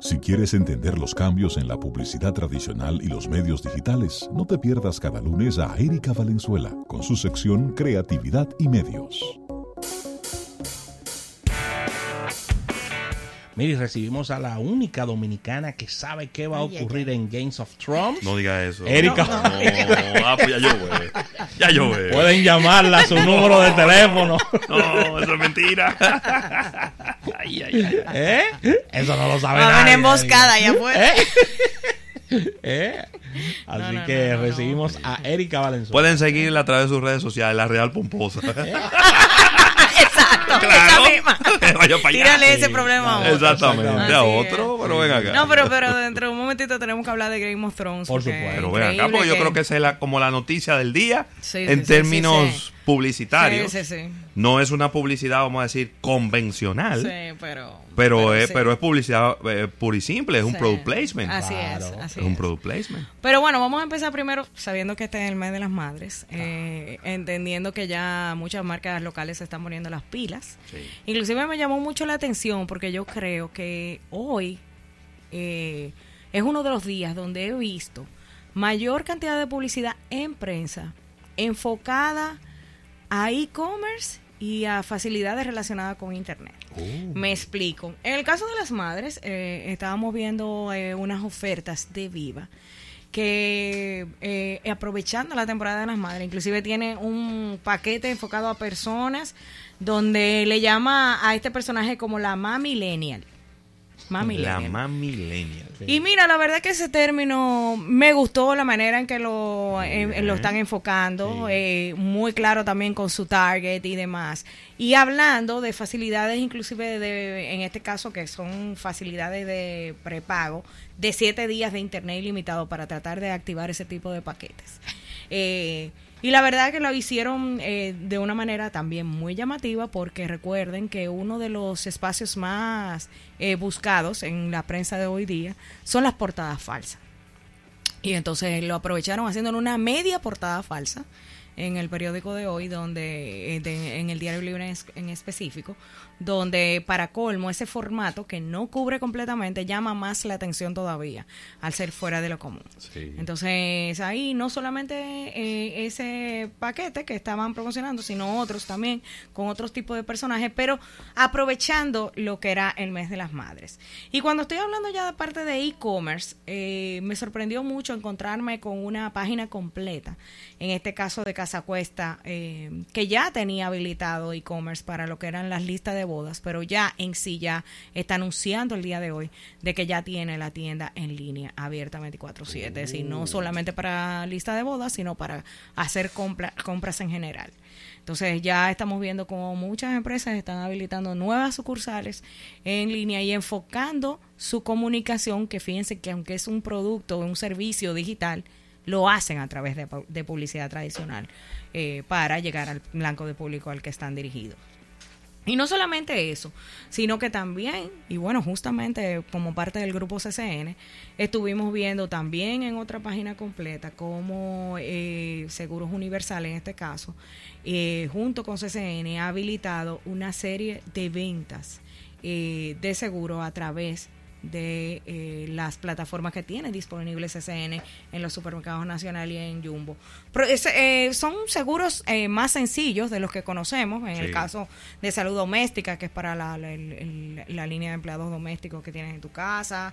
Si quieres entender los cambios en la publicidad tradicional y los medios digitales, no te pierdas cada lunes a Erika Valenzuela con su sección Creatividad y Medios. Mire, recibimos a la única dominicana que sabe qué va a ocurrir en Games of Thrones. No diga eso. Erika. No, ah, pues ya yo. Ya yo. Pueden llamarla a su número de teléfono. No, eso es mentira. Ay, ay, ay. ¿Eh? Eso no lo sabe Va a emboscada allá afuera. ¿Eh? ¿Eh? Así No, no, que no, no, no. recibimos a Erika Valenzuela. Pueden seguirla a través de sus redes sociales, La Real Pomposa. Exacto, Claro. esa misma. Tírale ese problema a otro. Exactamente. A otro, pero ven acá. No, pero, pero dentro de un momentito tenemos que hablar de Game of Thrones. Por supuesto. Pero ven acá, porque yo creo que esa es la- como la noticia del día Sí, en sí, términos sí, sí. publicitarios. Sí, sí, sí. No es una publicidad, vamos a decir, convencional. Sí, pero... Pero, es, sí. pero es publicidad eh, pura y simple, es un Sí. product placement. Así Claro. es, así es un product placement. Pero bueno, vamos a empezar primero sabiendo que este es el mes de las madres, eh, entendiendo que ya muchas marcas locales se están poniendo las pilas. Inclusive me llamó mucho la atención porque yo creo que hoy eh, es uno de los días donde he visto mayor cantidad de publicidad en prensa enfocada a e-commerce y a facilidades relacionadas con Internet. Me explico. En el caso de las madres, eh, estábamos viendo eh, unas ofertas de Viva que eh, aprovechando la temporada de las madres, inclusive tiene un paquete enfocado a personas donde le llama a este personaje como la millennial. La más millennial. Y mira, la verdad que ese término me gustó la manera en que lo, en lo están enfocando, eh, muy claro también con su target y demás. Y hablando de facilidades, inclusive de, en este caso que son facilidades de prepago, de siete días de internet ilimitado para tratar de activar ese tipo de paquetes. Eh, y la verdad que lo hicieron eh, de una manera también muy llamativa porque recuerden que uno de los espacios más eh, buscados en la prensa de hoy día son las portadas falsas. Y entonces lo aprovecharon haciendo una media portada falsa en el periódico de hoy, donde eh, de- en el Diario Libre en, es- en específico, donde para colmo ese formato que no cubre completamente llama más la atención todavía al ser fuera de lo común. Entonces ahí no solamente eh, ese paquete que estaban promocionando, sino otros también con otros tipos de personajes, pero aprovechando lo que era el mes de las madres. Y cuando estoy hablando ya de parte de e-commerce, eh, me sorprendió mucho encontrarme con una página completa, en este caso de Casa Cuesta, eh, que ya tenía habilitado e-commerce para lo que eran las listas de bodas, pero ya en sí ya está anunciando el día de hoy de que ya tiene la tienda en línea abierta 24/7, es decir, no solamente para lista de bodas, sino para hacer compra- compras en general. Entonces ya estamos viendo como muchas empresas están habilitando nuevas sucursales en línea y enfocando su comunicación, que fíjense que aunque es un producto o un servicio digital, lo hacen a través de, pu- de publicidad tradicional eh, para llegar al blanco de público al que están dirigidos. Y no solamente eso, sino que también, y bueno, justamente como parte del grupo CCN, estuvimos viendo también en otra página completa como eh, Seguros Universal en este caso, eh, junto con CCN, ha habilitado una serie de ventas de seguro a través de eh, las plataformas que tiene disponibles CCN en los supermercados nacionales y en Jumbo. Pero eh, son seguros eh, más sencillos de los que conocemos, en el caso de salud doméstica, que es para la, la- el- la línea de empleados domésticos que tienes en tu casa,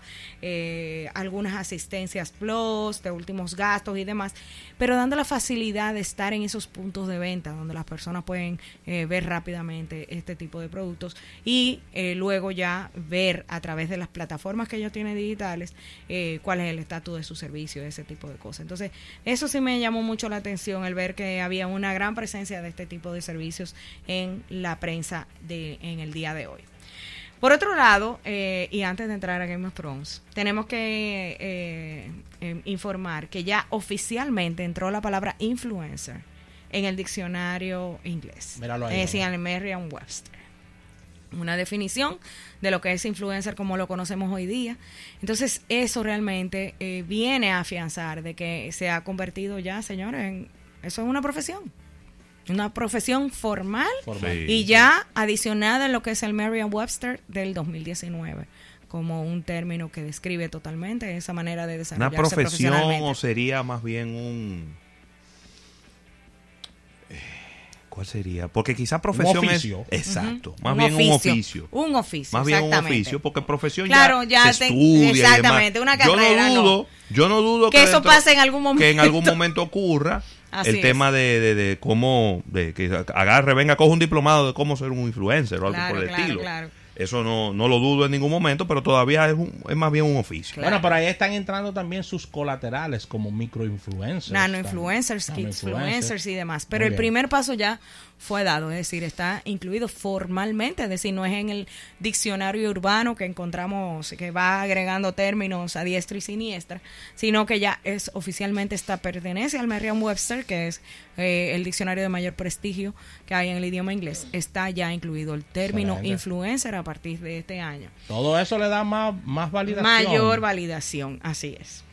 algunas asistencias plus, de últimos gastos y demás, pero dando la facilidad de estar en esos puntos de venta donde las personas pueden ver rápidamente este tipo de productos y luego ya ver a través de las plataformas que ellos tienen digitales eh, cuál es el estatus de su servicio, ese tipo de cosas. Entonces, eso sí me llamó mucho la atención el ver que había una gran presencia de este tipo de servicios en la prensa de, en el día de hoy. Por otro lado, eh, y antes de entrar a Game of Thrones, tenemos que eh, eh, informar que ya oficialmente entró la palabra influencer en el diccionario inglés. Míralo ahí, Es decir, mamá. en el Merriam-Webster. Una definición de lo que es influencer como lo conocemos hoy día. Entonces, eso realmente eh, viene a afianzar de que se ha convertido ya, señores, en, eso es una profesión. Una profesión formal Formal. Sí. y ya adicionada en lo que es el Merriam-Webster del 2019 como un término que describe totalmente esa manera de desarrollarse Una profesión profesionalmente. o sería más bien un... ¿Cuál sería? Porque quizá profesión oficio. es... Exacto. Ujú. Más Un bien un oficio. oficio. Un oficio, Más bien un oficio, porque profesión Claro, ya, ya se te- estudia y demás. exactamente, una Yo carrera, no no. dudo, yo no dudo Que eso dentro- pase en algún Que en algún momento. momento ocurra Así el es. tema de, de, de cómo, de que agarre, venga, coja un diplomado de cómo ser un influencer o algo Claro, por el claro, estilo. claro. Eso no, no lo dudo en ningún momento, pero todavía es, un- es más bien un oficio. Claro. Bueno, por ahí están entrando también sus colaterales como microinfluencers. Nano también. influencers, Nano kids influencers. influencers y demás. Pero Muy el bien. primer paso ya fue dado, es decir, está incluido formalmente, es decir, no es en el diccionario urbano que encontramos, que va agregando términos a diestra y siniestra, sino que ya es oficialmente está pertenece al Merriam-Webster, que es eh, el diccionario de mayor prestigio que hay en el idioma inglés. Está ya incluido el término influencer a partir de este año. Todo eso le da más, más validación. Mayor validación, así es.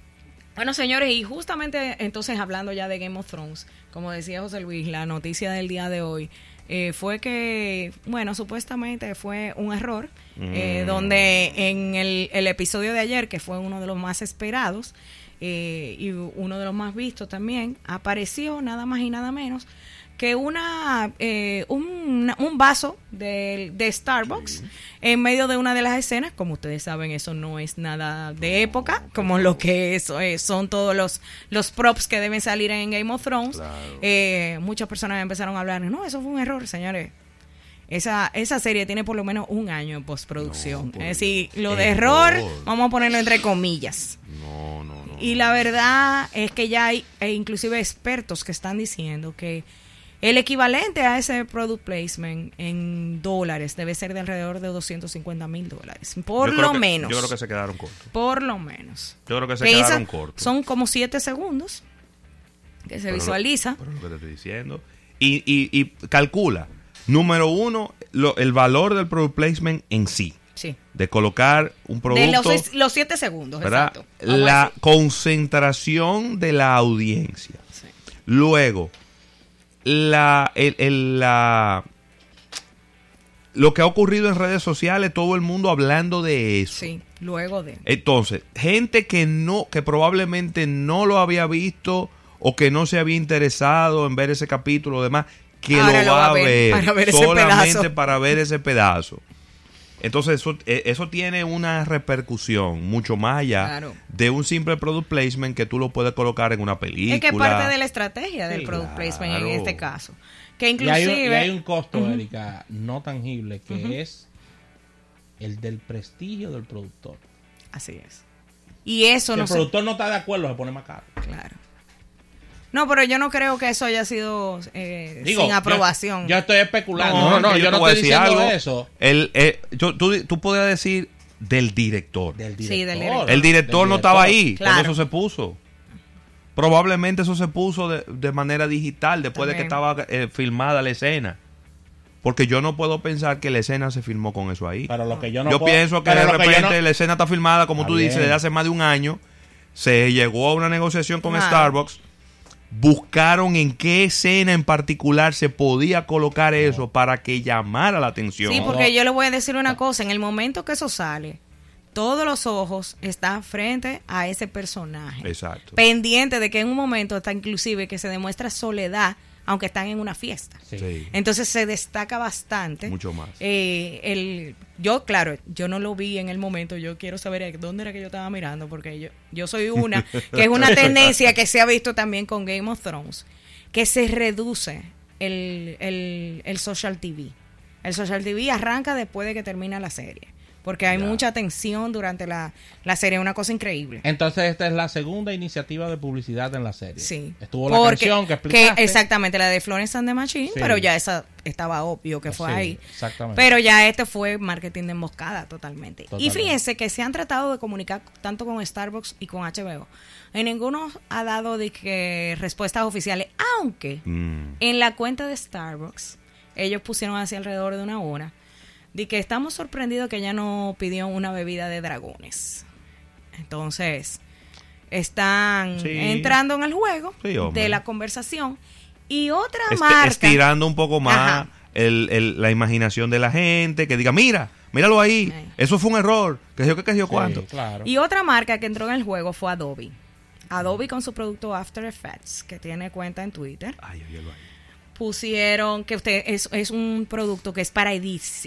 Bueno, señores, y justamente entonces hablando ya de Game of Thrones, como decía José Luis, la noticia del día de hoy eh, fue que, bueno, supuestamente fue un error, eh, Mm. donde en el, el episodio de ayer, que fue uno de los más esperados eh, y uno de los más vistos también, apareció nada más y nada menos que una eh, un, un vaso de, de Starbucks en medio de una de las escenas. Como ustedes saben, eso no es nada de época, como lo que es, eh, son todos los, los props que deben salir en Game of Thrones. Eh, muchas personas empezaron a hablar, no, eso fue un error, señores. Esa, esa serie tiene por lo menos un año en postproducción. por es decir, lo de error, Error. vamos a ponerlo entre comillas. No, no, no. Y la verdad es que ya hay e inclusive expertos que están diciendo que el equivalente a ese product placement en dólares debe ser de alrededor de 250 mil dólares. Por lo que- menos. Yo creo que se quedaron cortos. Por lo menos. Yo creo que se Que quedaron cortos. Son como 7 segundos que se Pero lo- visualiza. Pero es lo que te estoy diciendo. Y, y, y calcula, número uno, lo- el valor del product placement en sí. sí. De colocar un De producto, los, los 7 segundos, ¿verdad? exacto. Vamos La concentración de la audiencia. Sí. Luego, la, el, el- la, lo que ha ocurrido en redes sociales, todo el mundo hablando de eso. Sí, luego de. Entonces, gente que no, que probablemente no lo había visto o que no se había interesado en ver ese capítulo o demás, que Ahora lo lo va a ver ver, para ver ese solamente pedazo. para ver ese pedazo. Entonces, eso, eh, eso tiene una repercusión mucho más allá Claro. de un simple product placement que tú lo puedes colocar en una película. Es que es parte de la estrategia del Sí, product placement en este caso. Que Y hay, inclusive... un, y hay un costo, Erika, no tangible, que es el del prestigio del productor. Así es. Y eso Si no el se... productor no está de acuerdo, se pone más caro. Claro. No, pero yo no creo que eso haya sido eh, Digo, sin yo- aprobación. Yo, estoy especulando. No, no, que yo, te no estoy decir diciendo algo. eso. El, eh, yo- tú, tú podías decir del director. Del Sí, del director. El director Del no estaba ahí Claro. cuando eso se puso. Probablemente eso se puso de, de manera digital después de que estaba eh, filmada la escena. Porque yo no puedo pensar que la escena se filmó con eso ahí. Pero lo que yo no yo puedo- pienso que de que yo repente no- la escena está filmada, como Está tú dices, bien. desde hace más de un año. Se llegó a una negociación con Claro. Starbucks. Buscaron en qué escena en particular se podía colocar eso para que llamara la atención. Sí, porque yo le voy a decir una cosa. En el momento que eso sale, todos los ojos están frente a ese personaje. Exacto. Pendiente de que en un momento está inclusive que se demuestra soledad, aunque están en una fiesta. Sí. Entonces se destaca bastante. Mucho más. Eh, el, yo, claro, yo no lo vi en el momento. Yo quiero saber dónde era que yo estaba mirando, porque yo, yo soy una, que es una tendencia que se ha visto también con Game of Thrones, que se reduce el, el, el social TV. El social TV arranca después de que termina la serie, porque hay Ya. mucha tensión durante la, la serie, una cosa increíble. Entonces esta es la segunda iniciativa de publicidad en la serie. Sí. Estuvo la canción que explicaste. exactamente, la de Florence and the Machine, Sí. pero ya esa estaba obvio que fue Sí, ahí. exactamente. Pero ya este fue marketing de emboscada totalmente. Y fíjense que se han tratado de comunicar tanto con Starbucks y con HBO. En ninguno ha dado de que respuestas oficiales, aunque Mm. en la cuenta de Starbucks ellos pusieron hacia alrededor de una hora de que estamos sorprendidos que ella no pidió una bebida de dragones. Entonces, están Sí. entrando en el juego Sí, de la conversación. Y otra Este- marca. estirando un poco más el- el- la imaginación de la gente, que diga, mira, míralo ahí, eso fue un error, que yo que que yo cuánto. Y otra marca que entró en el juego fue Adobe. Adobe con su producto After Effects, que tiene cuenta en Twitter. Ay, pusieron que usted es, es un producto que es para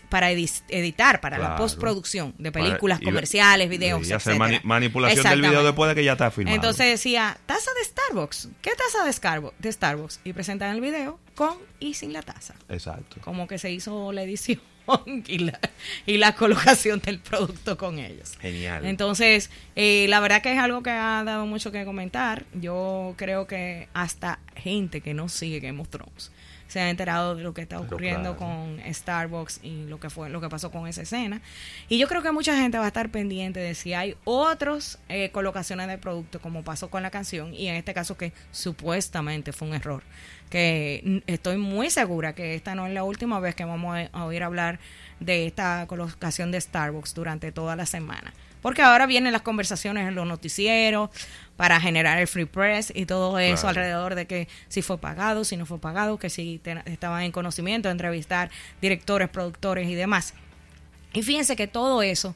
para editar, para la postproducción de películas comerciales, videos, y hacer manipulación del video después de que ya está filmado. Entonces decía, taza de Starbucks. ¿Qué taza de Starbucks? De Starbucks y presentan el video con y sin la taza. Exacto. Como que se hizo la edición y la, y la colocación del producto con ellos. Genial. Entonces, eh, la verdad que es algo que ha dado mucho que comentar. Yo creo que hasta gente que no sigue Game of Thrones se ha enterado de lo que está ocurriendo con Starbucks y lo que fue lo que pasó con esa escena. Y yo creo que mucha gente va a estar pendiente de si hay otros eh, colocaciones de producto como pasó con la canción y en este caso que supuestamente fue un error que estoy muy segura que esta no es la última vez que vamos a oír hablar de esta colocación de Starbucks durante toda la semana. Porque ahora vienen las conversaciones en los noticieros para generar el free press y todo eso alrededor de que si fue pagado, si no fue pagado, que si estaban en conocimiento de entrevistar directores, productores y demás. Y fíjense que todo eso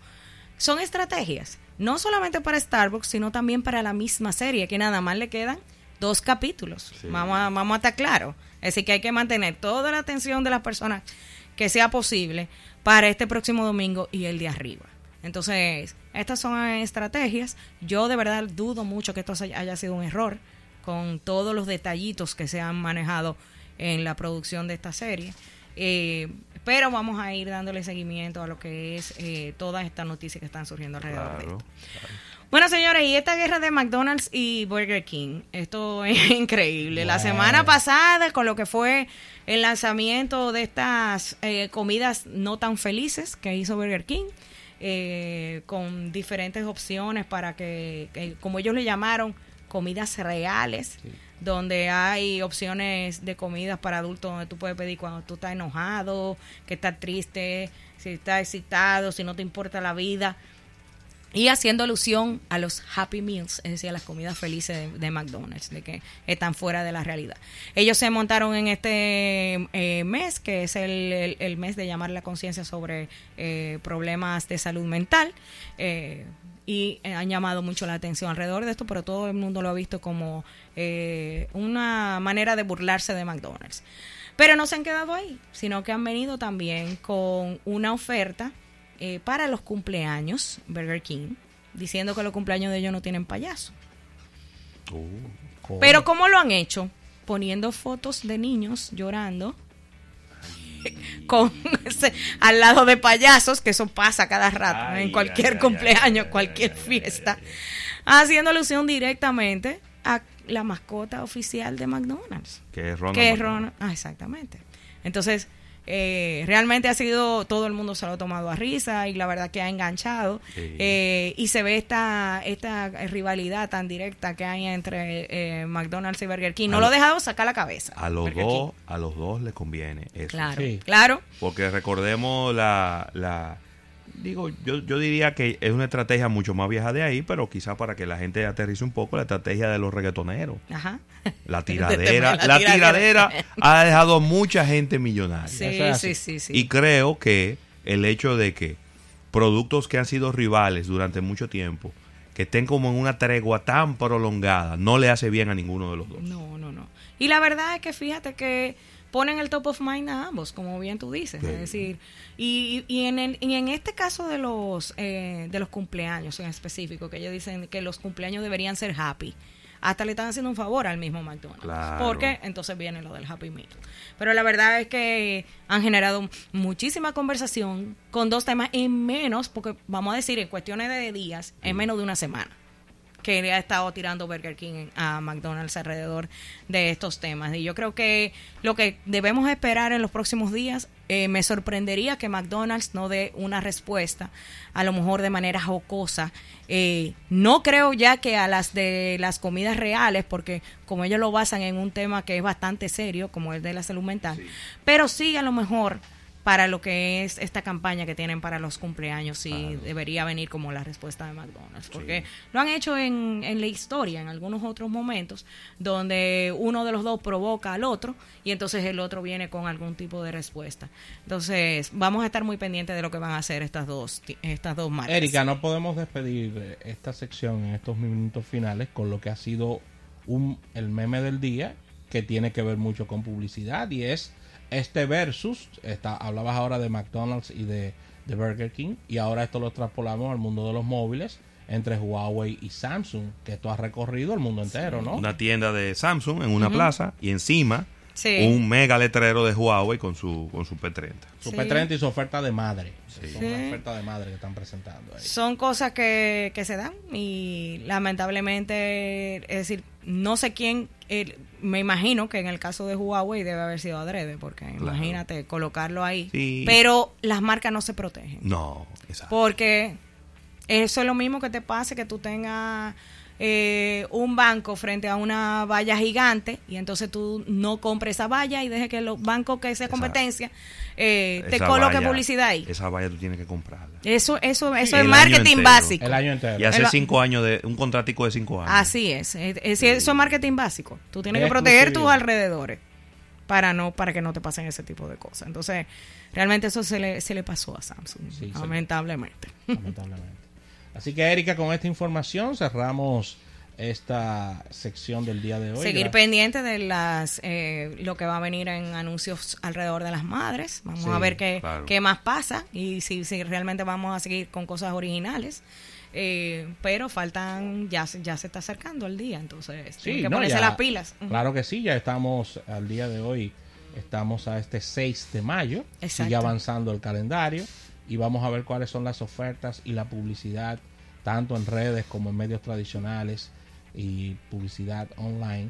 son estrategias, no solamente para Starbucks, sino también para la misma serie, que nada más le quedan dos capítulos. Vamos, a, vamos a estar claros. Así que hay que mantener toda la atención de las personas que sea posible para este próximo domingo y el de arriba. Entonces, estas son estrategias. Yo de verdad dudo mucho que esto haya sido un error con todos los detallitos que se han manejado en la producción de esta serie. Eh, pero vamos a ir dándole seguimiento a lo que es eh, todas estas noticias que están surgiendo alrededor de esto. Bueno, señores, y esta guerra de McDonald's y Burger King, esto es increíble. La semana pasada, con lo que fue el lanzamiento de estas eh, comidas no tan felices que hizo Burger King, eh, con diferentes opciones para que, como ellos le llamaron, comidas reales, donde hay opciones de comidas para adultos donde tú puedes pedir cuando tú estás enojado, que estás triste, si estás excitado, si no te importa la vida y haciendo alusión a los Happy Meals, es decir, a las comidas felices de, McDonald's, de que están fuera de la realidad. Ellos se montaron en este eh, mes, que es el, mes de llamar la conciencia sobre eh, problemas de salud mental, eh, y han llamado mucho la atención alrededor de esto, pero todo el mundo lo ha visto como una manera de burlarse de McDonald's. Pero no se han quedado ahí, sino que han venido también con una oferta eh, para los cumpleaños, Burger King, diciendo que los cumpleaños de ellos no tienen payaso. Oh, Pero ¿cómo lo han hecho? Poniendo fotos de niños llorando con al lado de payasos, que eso pasa cada rato en cualquier cumpleaños, cualquier fiesta, haciendo alusión directamente a la mascota oficial de McDonald's. Que es Ronald. Ah, exactamente. Entonces, eh, realmente ha sido, todo el mundo se lo ha tomado a risa y la verdad que ha enganchado. Eh, y se ve esta, esta rivalidad tan directa que hay entre eh, McDonald's y Burger King. No lo ha dejado sacar la cabeza. A los, dos, a los dos les conviene eso. Claro, claro. Porque recordemos la, la digo, yo, yo diría que es una estrategia mucho más vieja de ahí, pero quizá para que la gente aterrice un poco la estrategia de los reggaetoneros. Ajá. La tiradera, la, tiradera ha dejado mucha gente millonaria. Sí, sí, sí, Y creo que el hecho de que productos que han sido rivales durante mucho tiempo, que estén como en una tregua tan prolongada, no le hace bien a ninguno de los dos. No, no, no. Y la verdad es que fíjate que ponen el top of mind a ambos, como bien tú dices. Es decir, y, y, en en este caso de los, eh, de los cumpleaños en específico, que ellos dicen que los cumpleaños deberían ser happy, hasta le están haciendo un favor al mismo McDonald's. Porque entonces viene lo del Happy Meal. Pero la verdad es que han generado muchísima conversación con dos temas en menos, porque vamos a decir, en cuestiones de días, en menos de una semana que ha estado tirando Burger King a McDonald's alrededor de estos temas. Y yo creo que lo que debemos esperar en los próximos días, eh, me sorprendería que McDonald's no dé una respuesta, a lo mejor de manera jocosa. Eh, no creo ya que a las de las comidas reales, porque como ellos lo basan en un tema que es bastante serio, como el de la salud mental, pero sí a lo mejor para lo que es esta campaña que tienen para los cumpleaños y debería venir como la respuesta de McDonald's porque lo han hecho en, en la historia en algunos otros momentos donde uno de los dos provoca al otro y entonces el otro viene con algún tipo de respuesta. Entonces vamos a estar muy pendientes de lo que van a hacer estas dos estas dos marcas. Erika no podemos despedir esta sección en estos minutos finales con lo que ha sido un el meme del día que tiene que ver mucho con publicidad y es este versus, está, hablabas ahora de McDonald's y de, Burger King, y ahora esto lo traspolamos al mundo de los móviles entre Huawei y Samsung, que esto ha recorrido el mundo entero, ¿no? Una tienda de Samsung en una plaza y encima un mega letrero de Huawei con su, con su P30. Su P30 y su oferta de madre. Son una oferta de madre que están presentando ahí. Son cosas que, que se dan y lamentablemente, es decir, no sé quién, me imagino que en el caso de Huawei debe haber sido adrede, porque imagínate colocarlo ahí. Pero las marcas no se protegen. No, exacto. Porque eso es lo mismo que te pase que tú tengas eh, un banco frente a una valla gigante y entonces tú no compres esa valla y dejes que los bancos que sea competencia eh, te coloque publicidad ahí. Esa valla tú tienes que comprarla. Eso, eso, eso es marketing básico. El año entero. Y hacer cinco años de un contratico de cinco años. Así es. Eso es marketing básico. Tú tienes que proteger tus alrededores para no para que no te pasen ese tipo de cosas. Entonces, realmente eso se le, se le pasó a Samsung, lamentablemente. Lamentablemente. Así que Erika, con esta información cerramos esta sección del día de hoy. Seguir pendiente de las eh, lo que va a venir en anuncios alrededor de las madres. Vamos a ver qué, qué más pasa y si, si realmente vamos a seguir con cosas originales. Eh, pero faltan, ya, ya se está acercando el día, entonces sí, que ponerse las pilas. Claro que sí, ya estamos al día de hoy, estamos a este 6 de mayo, sigue avanzando el calendario y vamos a ver cuáles son las ofertas y la publicidad, tanto en redes como en medios tradicionales y publicidad online,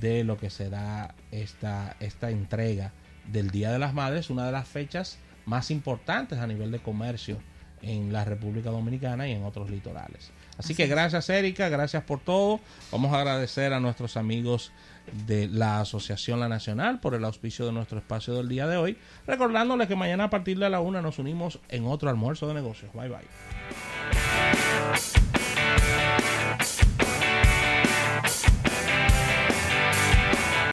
de lo que será esta, esta entrega del Día de las Madres, una de las fechas más importantes a nivel de comercio en la República Dominicana y en otros litorales. Así, que gracias Erika, gracias por todo. Vamos a agradecer a nuestros amigos de la Asociación La Nacional por el auspicio de nuestro espacio del día de hoy. Recordándoles que mañana a partir de la una nos unimos en otro almuerzo de negocios. Bye bye.